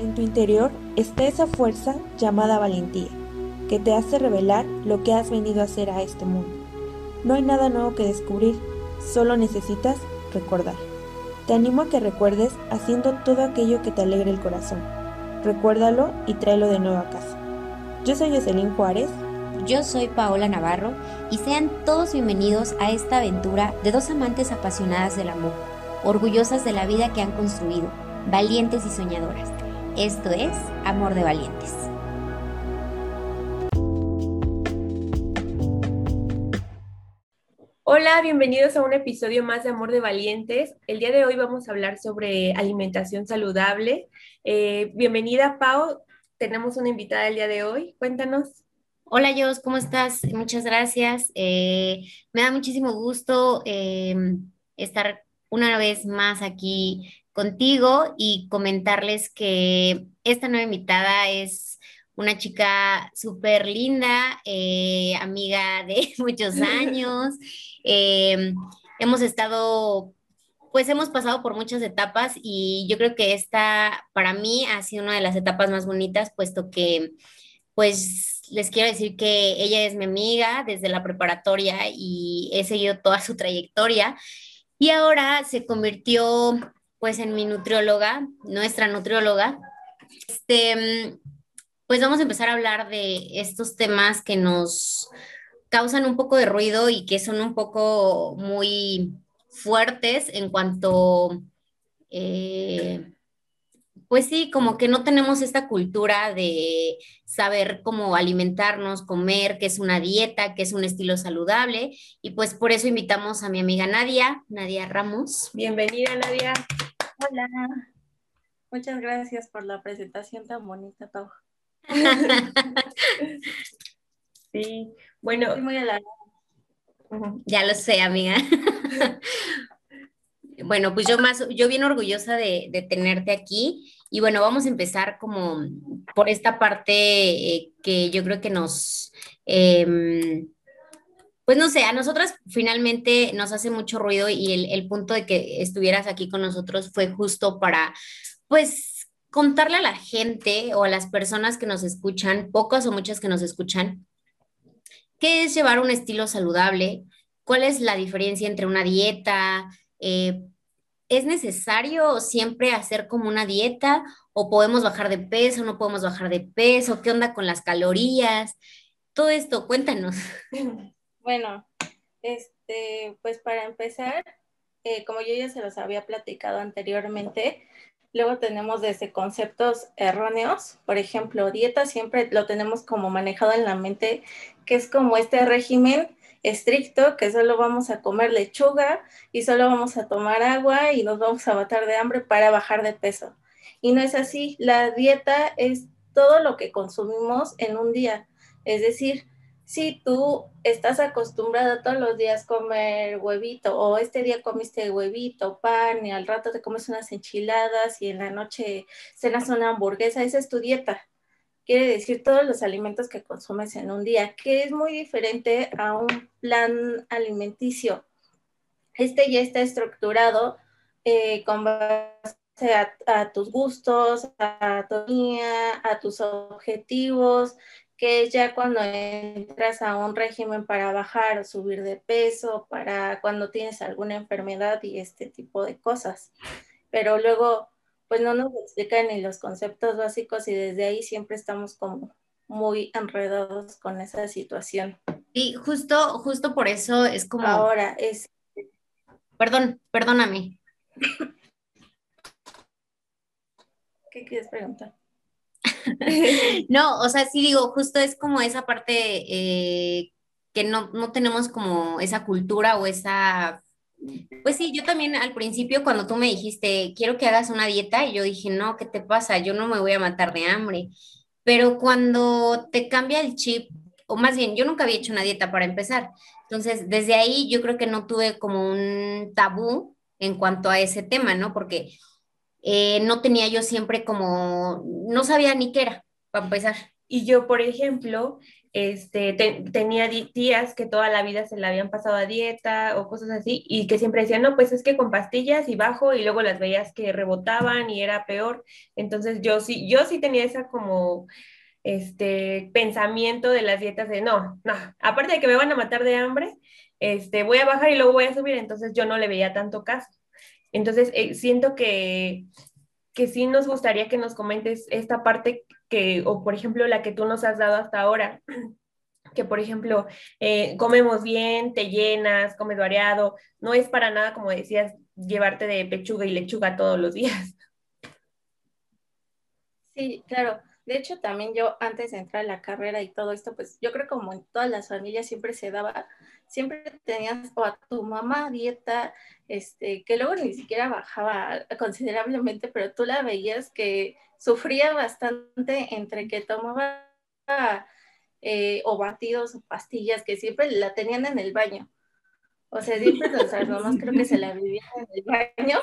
En tu interior está esa fuerza llamada valentía, que te hace revelar lo que has venido a hacer a este mundo. No hay nada nuevo que descubrir, solo necesitas recordar. Te animo a que recuerdes haciendo todo aquello que te alegre el corazón. Recuérdalo y tráelo de nuevo a casa. Yo soy Jocelyn Juárez. Yo soy Paola Navarro y sean todos bienvenidos a esta aventura de dos amantes apasionadas del amor, orgullosas de la vida que han construido, valientes y soñadoras. Esto es Amor de Valientes. Hola, bienvenidos a un episodio más de Amor de Valientes. El día de hoy vamos a hablar sobre alimentación saludable. Eh, bienvenida, Pau. Tenemos una invitada el día de hoy. Cuéntanos. Hola, Jos, ¿cómo estás? Muchas gracias. Eh, me da muchísimo gusto eh, estar una vez más aquí contigo y comentarles que esta nueva invitada es una chica súper linda, eh, amiga de muchos años. Eh, hemos estado, pues hemos pasado por muchas etapas y yo creo que esta para mí ha sido una de las etapas más bonitas, puesto que pues les quiero decir que ella es mi amiga desde la preparatoria y he seguido toda su trayectoria y ahora se convirtió pues en mi nutrióloga, nuestra nutrióloga. Este, pues vamos a empezar a hablar de estos temas que nos causan un poco de ruido y que son un poco muy fuertes en cuanto, eh, pues sí, como que no tenemos esta cultura de saber cómo alimentarnos, comer, qué es una dieta, qué es un estilo saludable. Y pues por eso invitamos a mi amiga Nadia, Nadia Ramos. Bienvenida, Nadia. Hola. Muchas gracias por la presentación tan bonita, Pau. sí, bueno. muy Ya lo sé, amiga. bueno, pues yo más, yo bien orgullosa de, tenerte aquí. Y bueno, vamos a empezar como por esta parte eh, que yo creo que nos, em, pues no sé, a nosotras finalmente nos hace mucho ruido y el, punto de que estuvieras aquí con nosotros fue justo para, pues, contarle a la gente o a las personas que nos escuchan, pocas o muchas que nos escuchan, qué es llevar un estilo saludable, cuál es la diferencia entre una dieta, eh, ¿es necesario siempre hacer como una dieta o podemos bajar de peso, no podemos bajar de peso, qué onda con las calorías? Todo esto, cuéntanos. Bueno, este, pues para empezar, eh, como yo ya se los había platicado anteriormente, luego tenemos desde conceptos erróneos, por ejemplo, dieta siempre lo tenemos como manejado en la mente, que es como este régimen estricto, que solo vamos a comer lechuga y solo vamos a tomar agua y nos vamos a matar de hambre para bajar de peso. Y no es así, la dieta es todo lo que consumimos en un día, es decir, si tú estás acostumbrado todos los días comer huevito o este día comiste huevito, pan y al rato te comes unas enchiladas y en la noche cenas una hamburguesa, esa es tu dieta. Quiere decir todos los alimentos que consumes en un día, que es muy diferente a un plan alimenticio. Este ya está estructurado eh, con base a, tus gustos, a tu día, a tus objetivos, que es ya cuando entras a un régimen para bajar o subir de peso, para cuando tienes alguna enfermedad y este tipo de cosas. Pero luego, pues no nos explican ni los conceptos básicos y desde ahí siempre estamos como muy enredados con esa situación. Y justo, justo por eso es como... Ahora es... Perdón, perdóname. ¿Qué quieres preguntar? no, o sea, sí digo, justo es como esa parte eh, que no, no tenemos como esa cultura o esa pues sí, yo también al principio cuando tú me dijiste, quiero que hagas una dieta, y yo dije, no, ¿qué te pasa? Yo no me voy a matar de hambre. Pero cuando te cambia el chip, o más bien, yo nunca había hecho una dieta para empezar. Entonces, desde ahí yo creo que no tuve como un tabú en cuanto a ese tema, ¿no? Porque eh, no tenía yo siempre como, no sabía ni qué era, para empezar. Y yo, por ejemplo, este, tenía tías que toda la vida se la habían pasado a dieta o cosas así y que siempre decían, no, pues es que con pastillas y bajo y luego las veías que rebotaban y era peor. Entonces yo sí, yo sí tenía esa como este pensamiento de las dietas de no, no, aparte de que me van a matar de hambre, este, voy a bajar y luego voy a subir, entonces yo no le veía tanto caso. Entonces eh, siento que, que sí nos gustaría que nos comentes esta parte que, o por ejemplo, la que tú nos has dado hasta ahora, que por ejemplo, eh, comemos bien, te llenas, comes variado, no es para nada, como decías, llevarte de pechuga y lechuga todos los días. Sí, claro. De hecho, también yo antes de entrar a la carrera y todo esto, pues yo creo como en todas las familias siempre se daba, siempre tenías o a tu mamá dieta, este, que luego ni siquiera bajaba considerablemente, pero tú la veías que sufría bastante entre que tomaba eh, o batidos o pastillas que siempre la tenían en el baño. O sea, siempre las mamás creo que se la vivían en el baño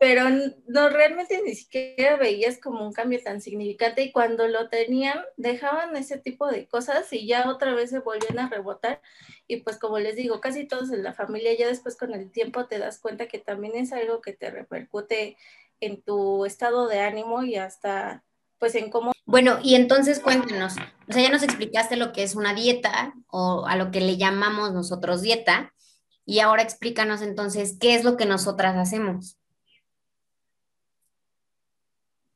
pero no realmente ni siquiera veías como un cambio tan significante y cuando lo tenían dejaban ese tipo de cosas y ya otra vez se volvían a rebotar y pues como les digo, casi todos en la familia ya después con el tiempo te das cuenta que también es algo que te repercute en tu estado de ánimo y hasta pues en cómo... Bueno, y entonces cuéntenos, o sea, ya nos explicaste lo que es una dieta o a lo que le llamamos nosotros dieta y ahora explícanos entonces qué es lo que nosotras hacemos.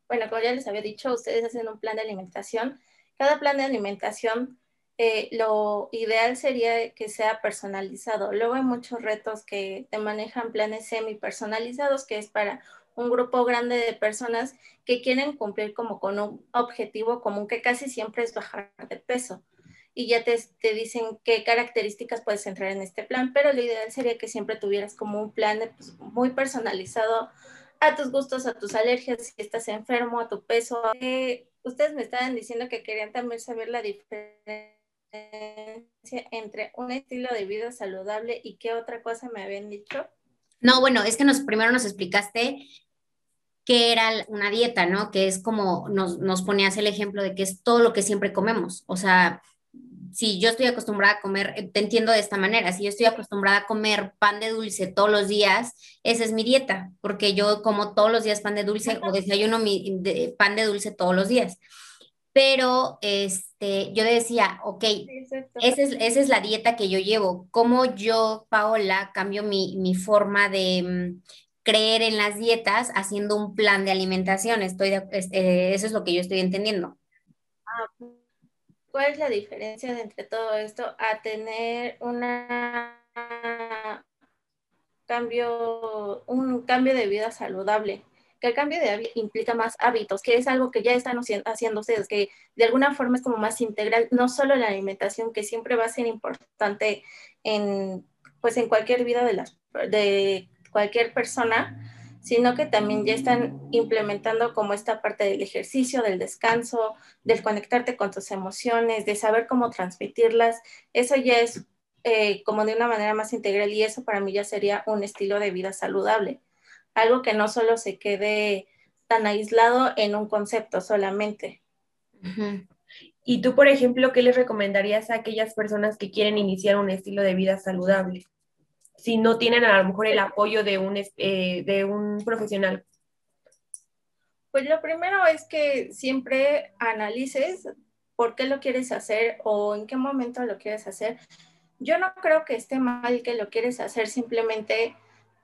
Bueno, como ya les había dicho, ustedes hacen un plan de alimentación. Cada plan de alimentación, eh, lo ideal sería que sea personalizado. Luego hay muchos retos que te manejan planes semi personalizados, que es para un grupo grande de personas que quieren cumplir como con un objetivo común que casi siempre es bajar de peso. Y ya te, te dicen qué características puedes entrar en este plan, pero lo ideal sería que siempre tuvieras como un plan pues, muy personalizado a tus gustos, a tus alergias, si estás enfermo, a tu peso. Eh, ustedes me estaban diciendo que querían también saber la diferencia entre un estilo de vida saludable y qué otra cosa me habían dicho. No, bueno, es que nos primero nos explicaste qué era una dieta, ¿no? Que es como nos, nos ponías el ejemplo de que es todo lo que siempre comemos. O sea, si yo estoy acostumbrada a comer, eh, te entiendo de esta manera, si yo estoy acostumbrada a comer pan de dulce todos los días, esa es mi dieta, porque yo como todos los días pan de dulce o desayuno mi pan de dulce todos los días. Pero este, yo decía, ok, esa es, esa es la dieta que yo llevo. ¿Cómo yo, Paola, cambio mi, mi forma de mm, creer en las dietas haciendo un plan de alimentación? Estoy este, eso es lo que yo estoy entendiendo. Ah, ¿Cuál es la diferencia entre todo esto a tener una cambio, un cambio de vida saludable? Que el cambio de vida implica más hábitos, que es algo que ya están haciendo ustedes, que de alguna forma es como más integral, no solo la alimentación, que siempre va a ser importante en, pues en cualquier vida de, las, de cualquier persona, sino que también ya están implementando como esta parte del ejercicio, del descanso, del conectarte con tus emociones, de saber cómo transmitirlas. Eso ya es eh, como de una manera más integral y eso para mí ya sería un estilo de vida saludable. Algo que no solo se quede tan aislado en un concepto solamente. Y tú, por ejemplo, ¿qué les recomendarías a aquellas personas que quieren iniciar un estilo de vida saludable? Si no tienen a lo mejor el apoyo de un, eh, de un profesional? Pues lo primero es que siempre analices por qué lo quieres hacer o en qué momento lo quieres hacer. Yo no creo que esté mal que lo quieres hacer simplemente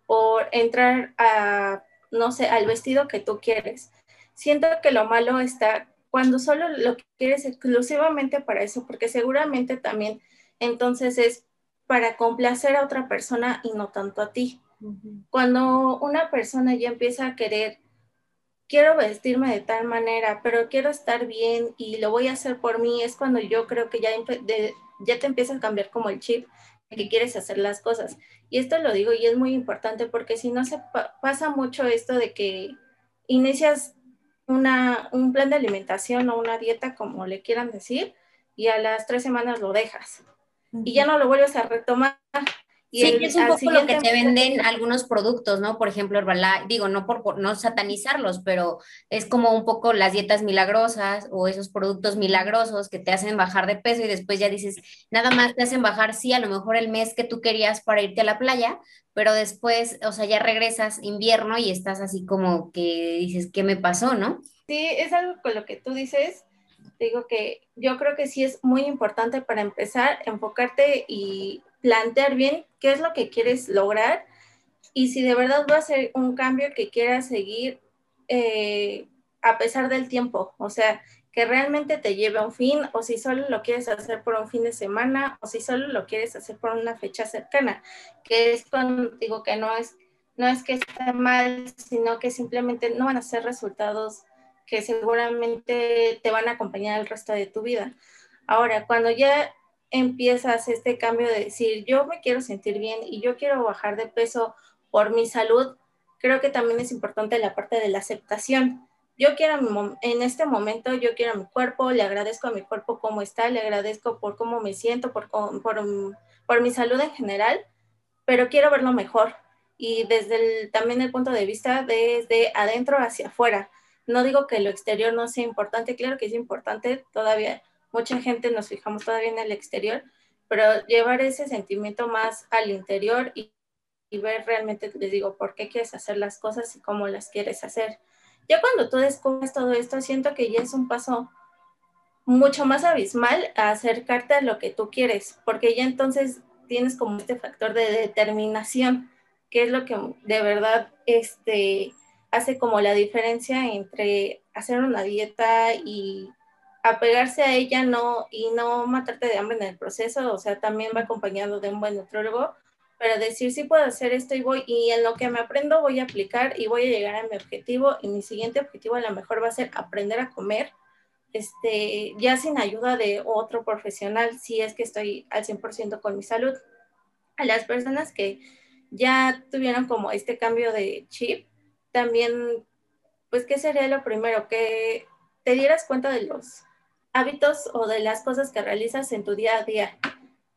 por entrar a, no sé, al vestido que tú quieres. Siento que lo malo está cuando solo lo quieres exclusivamente para eso, porque seguramente también entonces es para complacer a otra persona y no tanto a ti. Cuando una persona ya empieza a querer, quiero vestirme de tal manera, pero quiero estar bien y lo voy a hacer por mí, es cuando yo creo que ya, ya te empieza a cambiar como el chip que quieres hacer las cosas. Y esto lo digo y es muy importante porque si no se pasa mucho esto de que inicias una, un plan de alimentación o una dieta, como le quieran decir, y a las tres semanas lo dejas y ya no lo vuelves a retomar. sí, es un poco lo que te venden algunos productos, ¿no? Por ejemplo, Herbalife, digo, no por, no satanizarlos, pero es como un poco las dietas milagrosas o esos productos milagrosos que te hacen bajar de peso y después ya dices, nada más te hacen bajar, sí, a lo mejor el mes que tú querías para irte a la playa, pero después, o sea, ya regresas invierno y estás así como que dices, ¿qué me pasó, no? Sí, es algo con lo que tú dices. Digo que yo creo que sí es muy importante para empezar, enfocarte y plantear bien qué es lo que quieres lograr. Y si de verdad va a ser un cambio que quieras seguir eh, a pesar del tiempo, o sea, que realmente te lleve a un fin o si solo lo quieres hacer por un fin de semana o si solo lo quieres hacer por una fecha cercana, que es cuando digo que no es, no es que esté mal, sino que simplemente no van a ser resultados que seguramente te van a acompañar el resto de tu vida. Ahora, cuando ya empiezas este cambio de decir, yo me quiero sentir bien y yo quiero bajar de peso por mi salud, creo que también es importante la parte de la aceptación. Yo quiero en este momento, yo quiero mi cuerpo, le agradezco a mi cuerpo cómo está, le agradezco por cómo me siento, por, por, mi salud en general, pero quiero verlo mejor. Y desde también el punto de vista desde adentro hacia afuera. No digo que lo exterior no sea importante, claro que es importante, todavía mucha gente nos fijamos todavía en el exterior, pero llevar ese sentimiento más al interior y, ver realmente, les digo, por qué quieres hacer las cosas y cómo las quieres hacer. Ya cuando tú descubres todo esto, siento que ya es un paso mucho más abismal a acercarte a lo que tú quieres, porque ya entonces tienes como este factor de determinación, que es lo que de verdad este, hace como la diferencia entre hacer una dieta y apegarse a ella no, y no matarte de hambre en el proceso, o sea, también va acompañado de un buen nutrólogo, pero decir sí puedo hacer esto y voy, y en lo que me aprendo voy a aplicar y voy a llegar a mi objetivo, y mi siguiente objetivo a lo mejor va a ser aprender a comer, este, ya sin ayuda de otro profesional, si es que estoy al 100% con mi salud. A las personas que ya tuvieron como este cambio de chip, también, pues, ¿qué sería lo primero? Que te dieras cuenta de los hábitos o de las cosas que realizas en tu día a día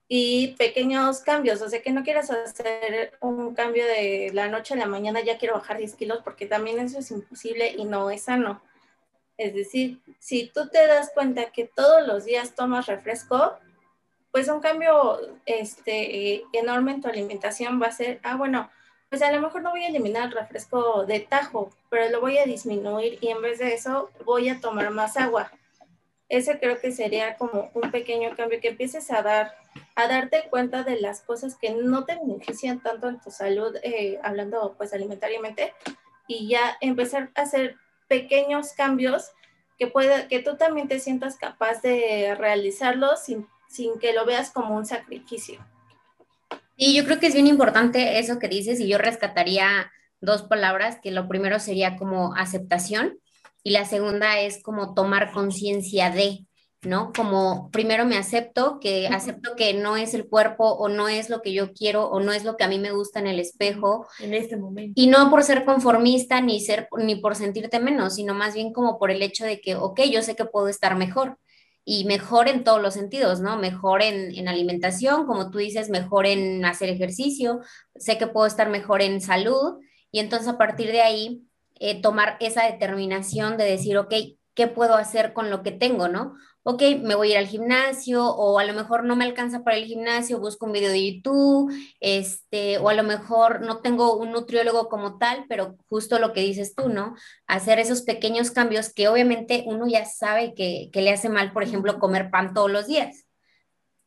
y pequeños cambios, o sea, que no quieras hacer un cambio de la noche a la mañana, ya quiero bajar 10 kilos, porque también eso es imposible y no es sano. Es decir, si tú te das cuenta que todos los días tomas refresco, pues un cambio este, enorme en tu alimentación va a ser, ah, bueno, pues a lo mejor no voy a eliminar el refresco de tajo, pero lo voy a disminuir y en vez de eso voy a tomar más agua ese creo que sería como un pequeño cambio, que empieces a dar, a darte cuenta de las cosas que no te benefician tanto en tu salud, eh, hablando pues alimentariamente, y ya empezar a hacer pequeños cambios que pueda, que tú también te sientas capaz de realizarlos sin, sin que lo veas como un sacrificio. Y yo creo que es bien importante eso que dices, y yo rescataría dos palabras, que lo primero sería como aceptación, y la segunda es como tomar conciencia de, ¿no? Como primero me acepto, que acepto que no es el cuerpo o no es lo que yo quiero o no es lo que a mí me gusta en el espejo. En este momento. Y no por ser conformista ni, ser, ni por sentirte menos, sino más bien como por el hecho de que, ok, yo sé que puedo estar mejor y mejor en todos los sentidos, ¿no? Mejor en, en, alimentación, como tú dices, mejor en hacer ejercicio, sé que puedo estar mejor en salud y entonces a partir de ahí eh, tomar esa determinación de decir, ok, ¿qué puedo hacer con lo que tengo, no? Ok, me voy a ir al gimnasio o a lo mejor no me alcanza para el gimnasio, busco un video de YouTube, este, o a lo mejor no tengo un nutriólogo como tal, pero justo lo que dices tú, ¿no? Hacer esos pequeños cambios que obviamente uno ya sabe que, que le hace mal, por ejemplo, comer pan todos los días,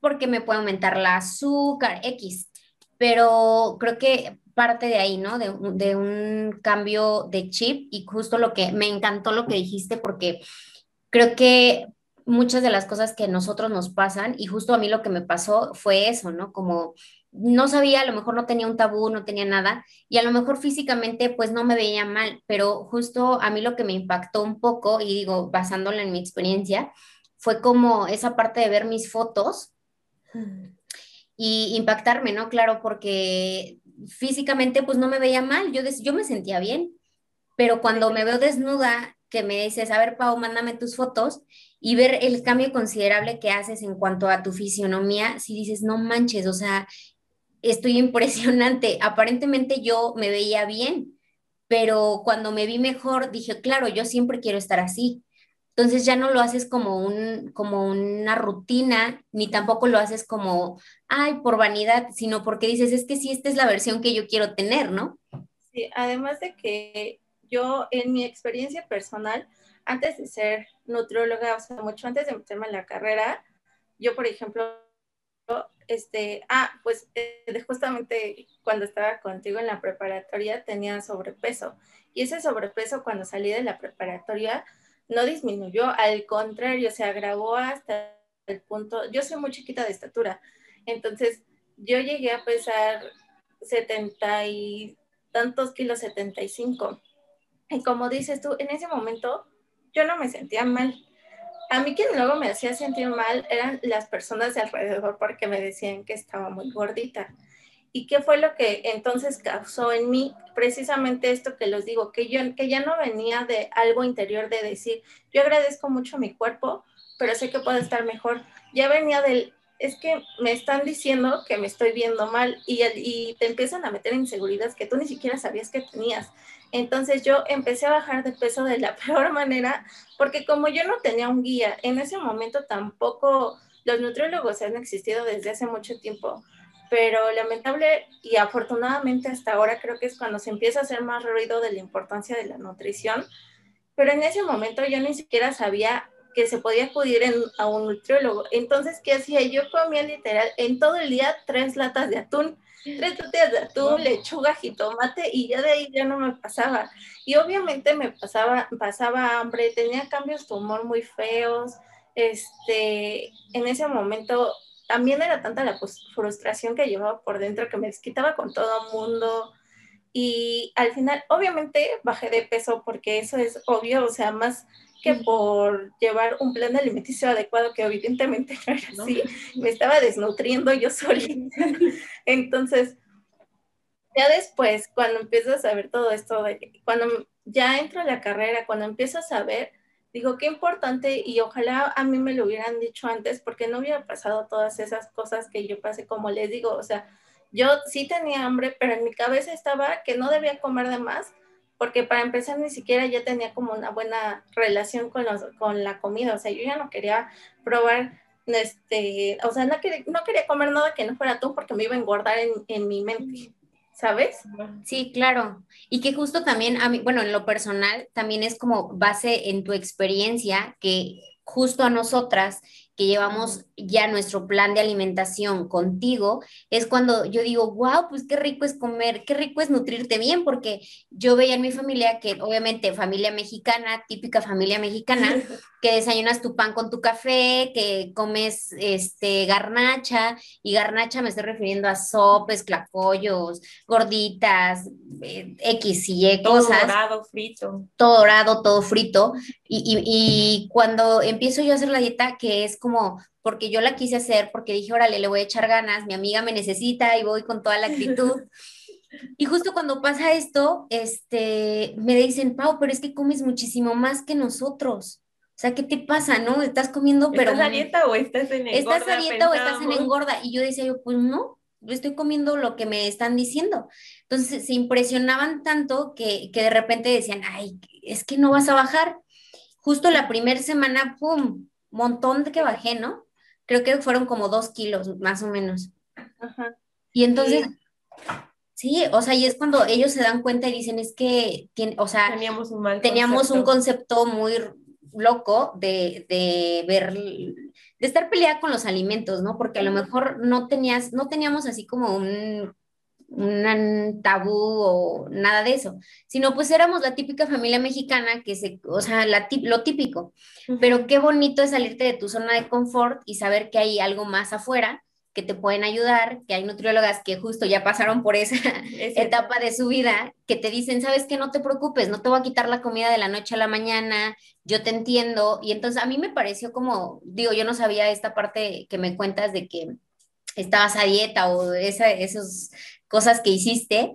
porque me puede aumentar la azúcar, X. Pero creo que parte de ahí, ¿no? De, de, un cambio de chip y justo lo que me encantó lo que dijiste porque creo que muchas de las cosas que nosotros nos pasan y justo a mí lo que me pasó fue eso, ¿no? Como no sabía, a lo mejor no tenía un tabú, no tenía nada y a lo mejor físicamente pues no me veía mal, pero justo a mí lo que me impactó un poco y digo, basándola en mi experiencia, fue como esa parte de ver mis fotos y impactarme, ¿no? Claro, porque físicamente pues no me veía mal, yo, yo me sentía bien, pero cuando me veo desnuda, que me dices, a ver, Pau, mándame tus fotos y ver el cambio considerable que haces en cuanto a tu fisionomía, si dices, no manches, o sea, estoy impresionante. Aparentemente yo me veía bien, pero cuando me vi mejor dije, claro, yo siempre quiero estar así. Entonces ya no lo haces como, un, como una rutina, ni tampoco lo haces como, ay, por vanidad, sino porque dices, es que sí, esta es la versión que yo quiero tener, ¿no? Sí, además de que yo en mi experiencia personal, antes de ser nutrióloga, o sea, mucho antes de meterme en la carrera, yo, por ejemplo, este, ah, pues eh, justamente cuando estaba contigo en la preparatoria tenía sobrepeso. Y ese sobrepeso cuando salí de la preparatoria no disminuyó, al contrario, se agravó hasta el punto, yo soy muy chiquita de estatura, entonces yo llegué a pesar 70 y tantos kilos, 75. Y como dices tú, en ese momento yo no me sentía mal. A mí quien luego me hacía sentir mal eran las personas de alrededor porque me decían que estaba muy gordita. ¿Y qué fue lo que entonces causó en mí? Precisamente esto que les digo, que yo que ya no venía de algo interior de decir, yo agradezco mucho mi cuerpo, pero sé que puedo estar mejor. Ya venía del, es que me están diciendo que me estoy viendo mal y, y te empiezan a meter inseguridades que tú ni siquiera sabías que tenías. Entonces yo empecé a bajar de peso de la peor manera, porque como yo no tenía un guía, en ese momento tampoco los nutriólogos han existido desde hace mucho tiempo, pero lamentable y afortunadamente hasta ahora creo que es cuando se empieza a hacer más ruido de la importancia de la nutrición, pero en ese momento yo ni siquiera sabía que se podía acudir a un nutriólogo. Entonces, ¿qué hacía? Yo comía literal en todo el día tres latas de atún, tres latas de atún, lechuga, jitomate y ya de ahí ya no me pasaba. Y obviamente me pasaba, pasaba hambre, tenía cambios de humor muy feos. Este, en ese momento también era tanta la frustración que llevaba por dentro que me desquitaba con todo el mundo. Y al final, obviamente, bajé de peso porque eso es obvio, o sea, más que por llevar un plan alimenticio adecuado, que evidentemente no era así, me estaba desnutriendo yo solita. Entonces, ya después, cuando empiezas a ver todo esto, cuando ya entro a la carrera, cuando empiezo a saber Digo, qué importante y ojalá a mí me lo hubieran dicho antes porque no hubiera pasado todas esas cosas que yo pasé, como les digo, o sea, yo sí tenía hambre, pero en mi cabeza estaba que no debía comer de más porque para empezar ni siquiera ya tenía como una buena relación con, los, con la comida, o sea, yo ya no quería probar, este, o sea, no quería, no quería comer nada que no fuera tú porque me iba a engordar en, en mi mente. ¿sabes? Sí, claro. Y que justo también, a mí, bueno, en lo personal, también es como base en tu experiencia que justo a nosotras que llevamos ya nuestro plan de alimentación contigo, es cuando yo digo, wow, pues qué rico es comer, qué rico es nutrirte bien, porque yo veía en mi familia que obviamente familia mexicana, típica familia mexicana, que desayunas tu pan con tu café, que comes este garnacha, y garnacha me estoy refiriendo a sopes, clacollos, gorditas, eh, X y Y cosas. Todo dorado, frito. Todo dorado, todo frito. Y, y, y cuando empiezo yo a hacer la dieta, que es como porque yo la quise hacer, porque dije, órale, le voy a echar ganas, mi amiga me necesita y voy con toda la actitud. Y justo cuando pasa esto, este, me dicen, Pau, pero es que comes muchísimo más que nosotros. O sea, ¿qué te pasa, no? Estás comiendo, pero... ¿Estás a dieta o estás en engorda? ¿Estás a dieta o estás en engorda? Y yo decía, yo, pues no, estoy comiendo lo que me están diciendo. Entonces se impresionaban tanto que, que de repente decían, ay, es que no vas a bajar. Justo la primera semana, ¡pum! montón de que bajé, ¿no? Creo que fueron como dos kilos, más o menos. Ajá. Y entonces, sí. o sea, y es cuando ellos se dan cuenta y dicen, es que, tiene, o sea, teníamos un, mal teníamos un concepto muy loco de, de ver, de estar peleada con los alimentos, ¿no? Porque a lo mejor no tenías, no teníamos así como un un tabú o nada de eso, sino pues éramos la típica familia mexicana que se, o sea, la, lo típico, pero qué bonito es salirte de tu zona de confort y saber que hay algo más afuera que te pueden ayudar, que hay nutriólogas que justo ya pasaron por esa etapa de su vida, que te dicen, sabes que no te preocupes, no te voy a quitar la comida de la noche a la mañana, yo te entiendo. Y entonces a mí me pareció como, digo, yo no sabía esta parte que me cuentas de que estabas a dieta o esa, esos cosas que hiciste,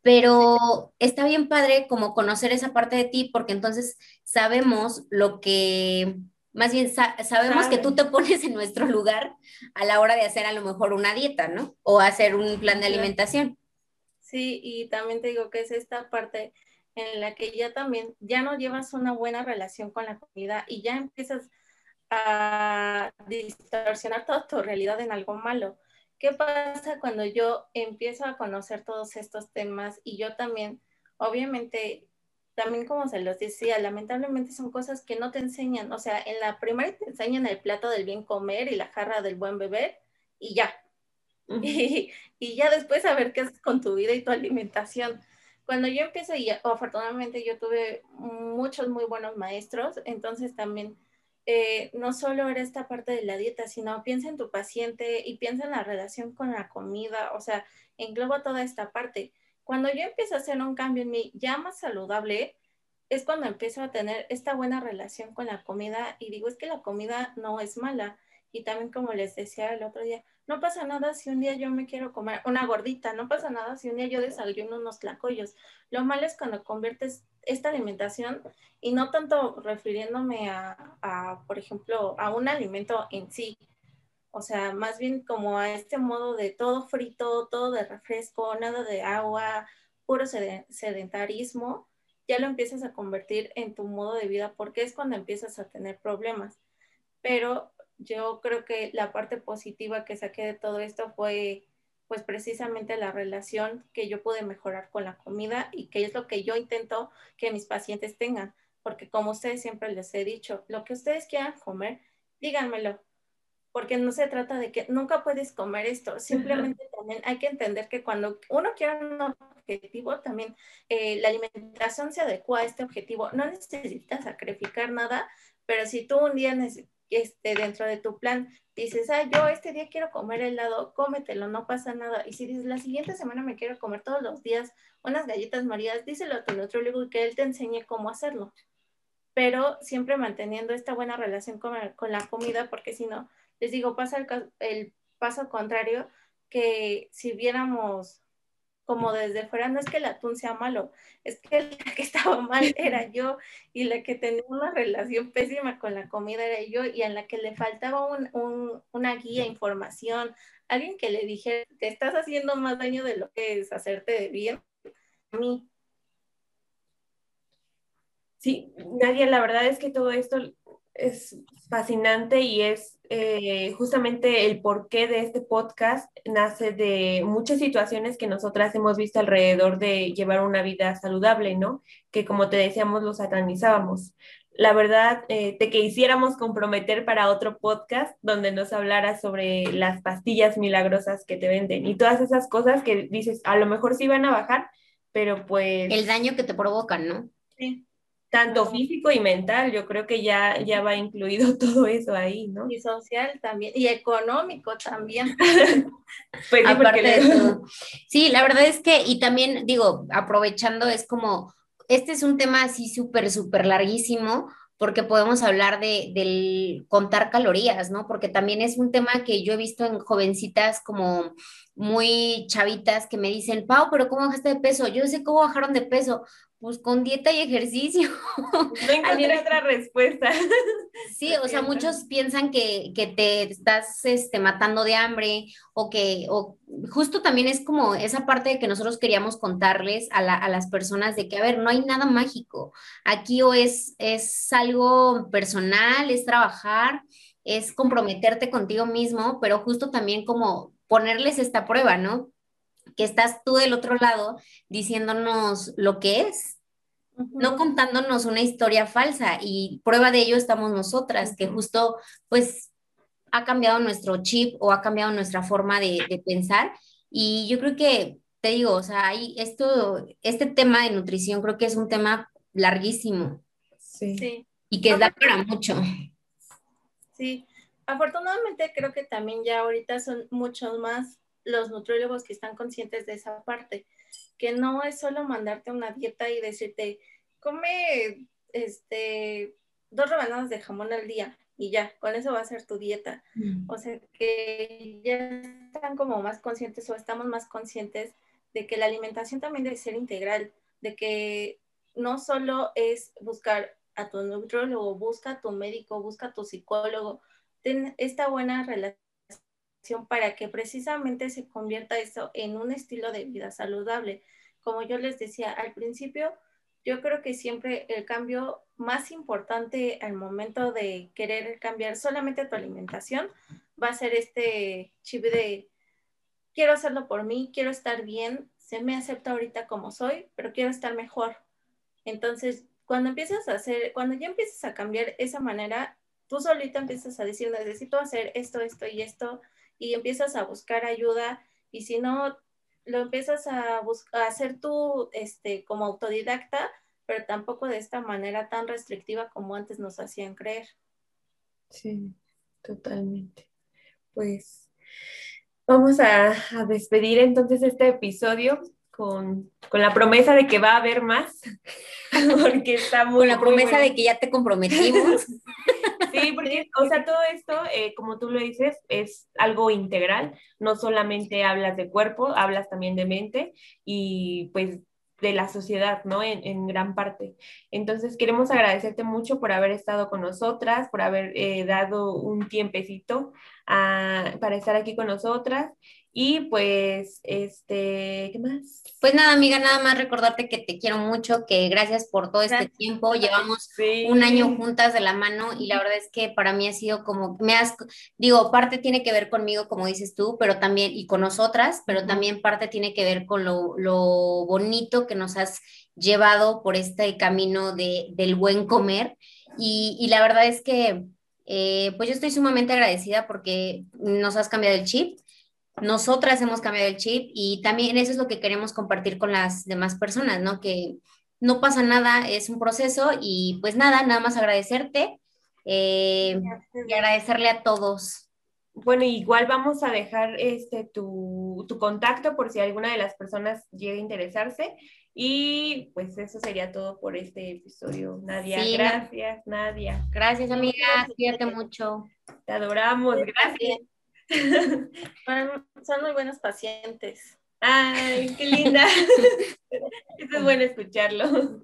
pero está bien padre como conocer esa parte de ti porque entonces sabemos lo que más bien sabemos que tú te pones en nuestro lugar a la hora de hacer a lo mejor una dieta, ¿no? O hacer un plan de alimentación. Sí, y también te digo que es esta parte en la que ya también, ya no llevas una buena relación con la comida y ya empiezas a distorsionar toda tu realidad en algo malo. ¿Qué pasa cuando yo empiezo a conocer todos estos temas y yo también, obviamente, también como se los decía, lamentablemente son cosas que no te enseñan. O sea, en la primaria te enseñan el plato del bien comer y la jarra del buen beber y ya. y, y, ya después a ver qué haces con tu vida y tu alimentación cuando yo empecé, y afortunadamente yo tuve muchos muy buenos maestros, entonces también eh, no solo era esta parte de la dieta, sino piensa en tu paciente y piensa en la relación con la comida, o sea, engloba toda esta parte. Cuando yo empiezo a hacer un cambio en mí ya más saludable, es cuando empiezo a tener esta buena relación con la comida y digo, es que la comida no es mala. Y también como les decía el otro día, no pasa nada si un día yo me quiero comer una gordita, no pasa nada si un día yo desayuno unos tlacoyos. Lo malo es cuando conviertes esta alimentación y no tanto refiriéndome a, por ejemplo, a un alimento en sí, o sea, más bien como a este modo de todo frito, todo de refresco, nada de agua, puro sedentarismo, ya lo empiezas a convertir en tu modo de vida porque es cuando empiezas a tener problemas. Pero yo creo que la parte positiva que saqué de todo esto fue pues precisamente la relación que yo pude mejorar con la comida y que es lo que yo intento que mis pacientes tengan, porque como ustedes siempre les he dicho, lo que ustedes quieran comer, díganmelo, porque no se trata de que nunca puedes comer esto, simplemente también hay que entender que cuando uno quiere un objetivo, también eh, la alimentación se adecua a este objetivo, no necesitas sacrificar nada, pero si tú un día este, dentro de tu plan dices, ah, yo este día quiero comer helado, cómetelo, no pasa nada. Y si dices, la siguiente semana me quiero comer todos los días unas galletas marías, díselo a tu nutriólogo y que él te enseñe cómo hacerlo. Pero siempre manteniendo esta buena relación con, la comida, porque si no, les digo, pasa el, el paso contrario, que si viéramos como desde fuera, no es que el atún sea malo, es que la que estaba mal era yo y la que tenía una relación pésima con la comida era yo y en la que le faltaba un, una guía, información, alguien que le dijera, te estás haciendo más daño de lo que es hacerte de bien a mí. Sí, Nadia, la verdad es que todo esto es fascinante y es eh, justamente el porqué de este podcast nace de muchas situaciones que nosotras hemos visto alrededor de llevar una vida saludable, ¿no? Que como te decíamos, lo satanizábamos. La verdad, eh, te quisiéramos comprometer para otro podcast donde nos hablara sobre las pastillas milagrosas que te venden y todas esas cosas que dices, a lo mejor sí van a bajar, pero pues... El daño que te provocan, ¿no? Sí tanto físico y mental, yo creo que ya, ya va incluido todo eso ahí, ¿no? Y social también, y económico también. pues Aparte de todo. Sí, la verdad es que, y también digo, aprovechando, es como, este es un tema así súper, súper larguísimo, porque podemos hablar de, del contar calorías, ¿no? Porque también es un tema que yo he visto en jovencitas como muy chavitas que me dicen, Pau, pero ¿cómo bajaste de peso? Yo sé cómo bajaron de peso pues con dieta y ejercicio. No encontré otra respuesta. Sí, o sea, muchos piensan que, te estás este, matando de hambre o que, o justo también es como esa parte de que nosotros queríamos contarles a, las personas de que, a ver, no hay nada mágico. Aquí o es, es algo personal, es trabajar, es comprometerte contigo mismo, pero justo también como ponerles esta prueba, ¿no? Que estás tú del otro lado diciéndonos lo que es, no contándonos una historia falsa y prueba de ello estamos nosotras, que justo pues ha cambiado nuestro chip o ha cambiado nuestra forma de, pensar y yo creo que, te digo, o sea, hay esto, este tema de nutrición creo que es un tema larguísimo. Sí. Y que da para mucho. Sí, afortunadamente creo que también ya ahorita son muchos más los nutriólogos que están conscientes de esa parte, que no es solo mandarte una dieta y decirte, come este, dos rebanadas de jamón al día y ya, con eso va a ser tu dieta. Mm. O sea, que ya están como más conscientes o estamos más conscientes de que la alimentación también debe ser integral, de que no solo es buscar a tu nutriólogo, busca a tu médico, busca a tu psicólogo, ten esta buena relación para que precisamente se convierta eso en un estilo de vida saludable. Como yo les decía al principio, yo creo que siempre el cambio más importante al momento de querer cambiar solamente tu alimentación va a ser este chip de quiero hacerlo por mí, quiero estar bien, se me acepta ahorita como soy, pero quiero estar mejor. Entonces, cuando empiezas a hacer, cuando ya empiezas a cambiar esa manera, tú solita empiezas a decir, necesito hacer esto, esto y esto, y empiezas a buscar ayuda, y si no, lo empiezas a, buscar, a hacer tú este, como autodidacta, pero tampoco de esta manera tan restrictiva como antes nos hacían creer. Sí, totalmente. Pues vamos a, despedir entonces este episodio con, la promesa de que va a haber más, porque está muy... Con la promesa de que ya te comprometimos. O sea, todo esto, eh, como tú lo dices, es algo integral. No solamente hablas de cuerpo, hablas también de mente y pues de la sociedad, ¿no? En, gran parte. Entonces, queremos agradecerte mucho por haber estado con nosotras, por haber eh, dado un tiempecito ah, para estar aquí con nosotras y pues, este, ¿qué más? Pues nada, amiga, nada más recordarte que te quiero mucho, que gracias por todo este tiempo. Llevamos un año juntas de la mano y la verdad es que para mí ha sido como, me has, digo, parte tiene que ver conmigo, como dices tú, pero también, y con nosotras, pero también parte tiene que ver con lo, lo bonito que nos has llevado por este camino de, del buen comer. Y, y la verdad es que, eh, pues yo estoy sumamente agradecida porque nos has cambiado el chip nosotras hemos cambiado el chip y también eso es lo que queremos compartir con las demás personas, ¿no? Que no pasa nada, es un proceso y pues nada, nada más agradecerte eh, y agradecerle a todos. Bueno, igual vamos a dejar este, tu, contacto por si alguna de las personas llega a interesarse. Y pues eso sería todo por este episodio. Nadia, gracias, Nadia. Gracias, amiga. Cuídate mucho. Te adoramos. Gracias. Son muy buenos pacientes. Ay, qué linda. es bueno escucharlo.